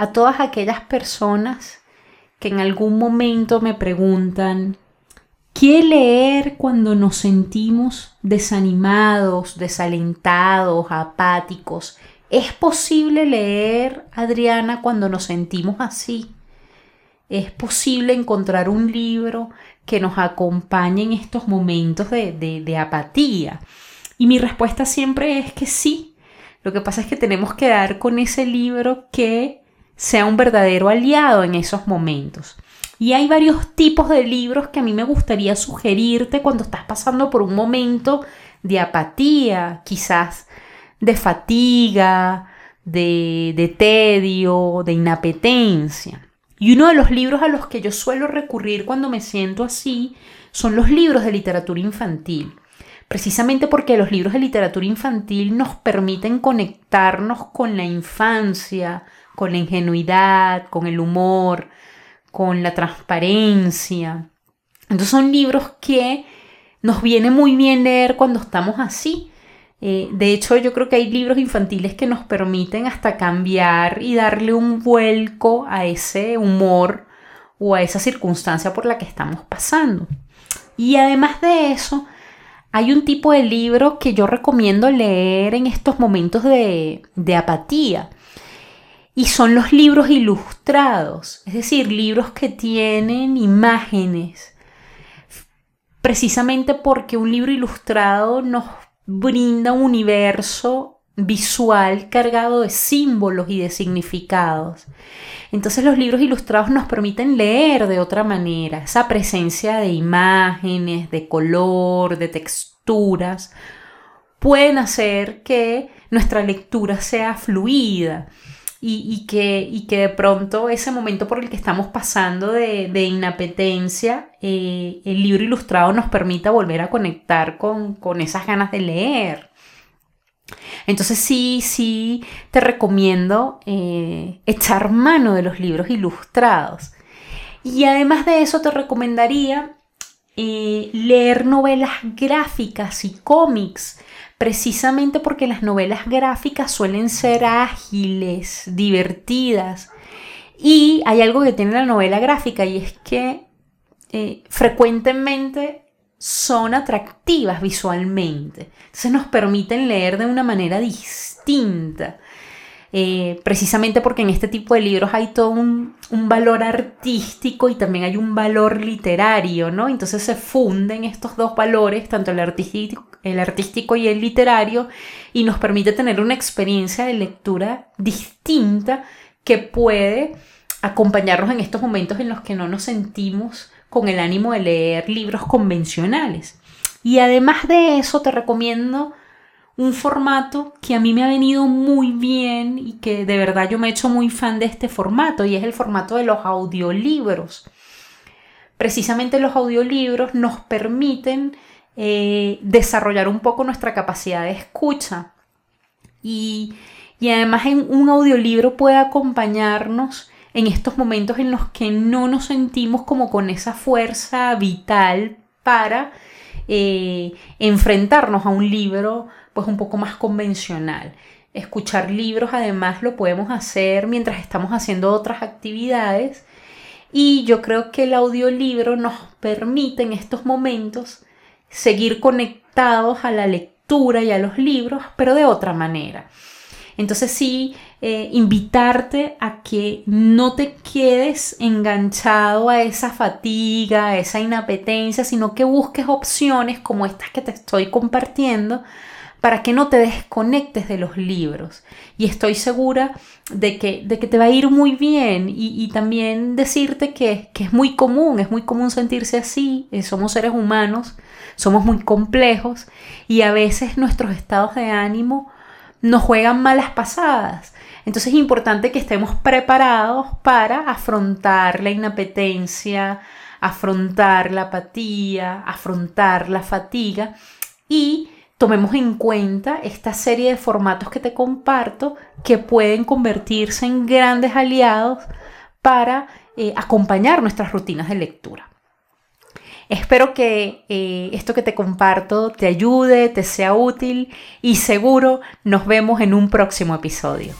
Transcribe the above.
a todas aquellas personas que en algún momento me preguntan, ¿qué leer cuando nos sentimos desanimados, desalentados, apáticos? ¿Es posible leer, Adriana, cuando nos sentimos así? ¿Es posible encontrar un libro que nos acompañe en estos momentos de, de apatía? Y mi respuesta siempre es que sí. Lo que pasa es que tenemos que dar con ese libro que sea un verdadero aliado en esos momentos. Y hay varios tipos de libros que a mí me gustaría sugerirte cuando estás pasando por un momento de apatía, quizás de fatiga, de, de tedio, de inapetencia. Y uno de los libros a los que yo suelo recurrir cuando me siento así son los libros de literatura infantil. Precisamente porque los libros de literatura infantil nos permiten conectarnos con la infancia, con la ingenuidad, con el humor, con la transparencia. Entonces son libros que nos viene muy bien leer cuando estamos así. Eh, de hecho, yo creo que hay libros infantiles que nos permiten hasta cambiar y darle un vuelco a ese humor o a esa circunstancia por la que estamos pasando. Y además de eso, hay un tipo de libro que yo recomiendo leer en estos momentos de, de apatía y son los libros ilustrados, es decir, libros que tienen imágenes, precisamente porque un libro ilustrado nos brinda un universo visual cargado de símbolos y de significados. Entonces los libros ilustrados nos permiten leer de otra manera, esa presencia de imágenes, de color, de texturas, pueden hacer que nuestra lectura sea fluida y, que, y que de pronto ese momento por el que estamos pasando de, de inapetencia, eh, el libro ilustrado nos permita volver a conectar con, con esas ganas de leer. Entonces sí, sí, te recomiendo eh, echar mano de los libros ilustrados. Y además de eso te recomendaría eh, leer novelas gráficas y cómics precisamente porque las novelas gráficas suelen ser ágiles, divertidas. Y hay algo que tiene la novela gráfica y es que eh, frecuentemente son atractivas visualmente. Entonces nos permiten leer de una manera distinta. Eh, precisamente porque en este tipo de libros hay todo un, valor artístico y también hay un valor literario, ¿no? Entonces se funden estos dos valores, tanto el artístico, el artístico y el literario, y nos permite tener una experiencia de lectura distinta que puede acompañarnos en estos momentos en los que no nos sentimos con el ánimo de leer libros convencionales. Y además de eso te recomiendo un formato que a mí me ha venido muy bien y que de verdad yo me he hecho muy fan de este formato y es el formato de los audiolibros. Precisamente los audiolibros nos permiten eh, desarrollar un poco nuestra capacidad de escucha y, y además en un audiolibro puede acompañarnos en estos momentos en los que no nos sentimos como con esa fuerza vital para eh, enfrentarnos a un libro pues un poco más convencional. Escuchar libros además lo podemos hacer mientras estamos haciendo otras actividades y yo creo que el audiolibro nos permite en estos momentos seguir conectados a la lectura y a los libros, pero de otra manera. Entonces sí, eh, invitarte a que no te quedes enganchado a esa fatiga, a esa inapetencia, sino que busques opciones como estas que te estoy compartiendo para que no te desconectes de los libros. Y estoy segura de que, de que te va a ir muy bien y, también decirte que, que, es muy común, es muy común sentirse así, eh, somos seres humanos, somos muy complejos y a veces nuestros estados de ánimo nos juegan malas pasadas. Entonces es importante que estemos preparados para afrontar la inapetencia, afrontar la apatía, afrontar la fatiga y tomemos en cuenta esta serie de formatos que te comparto que pueden convertirse en grandes aliados para eh, acompañar nuestras rutinas de lectura. Espero que eh, esto que te comparto te ayude, te sea útil y seguro nos vemos en un próximo episodio.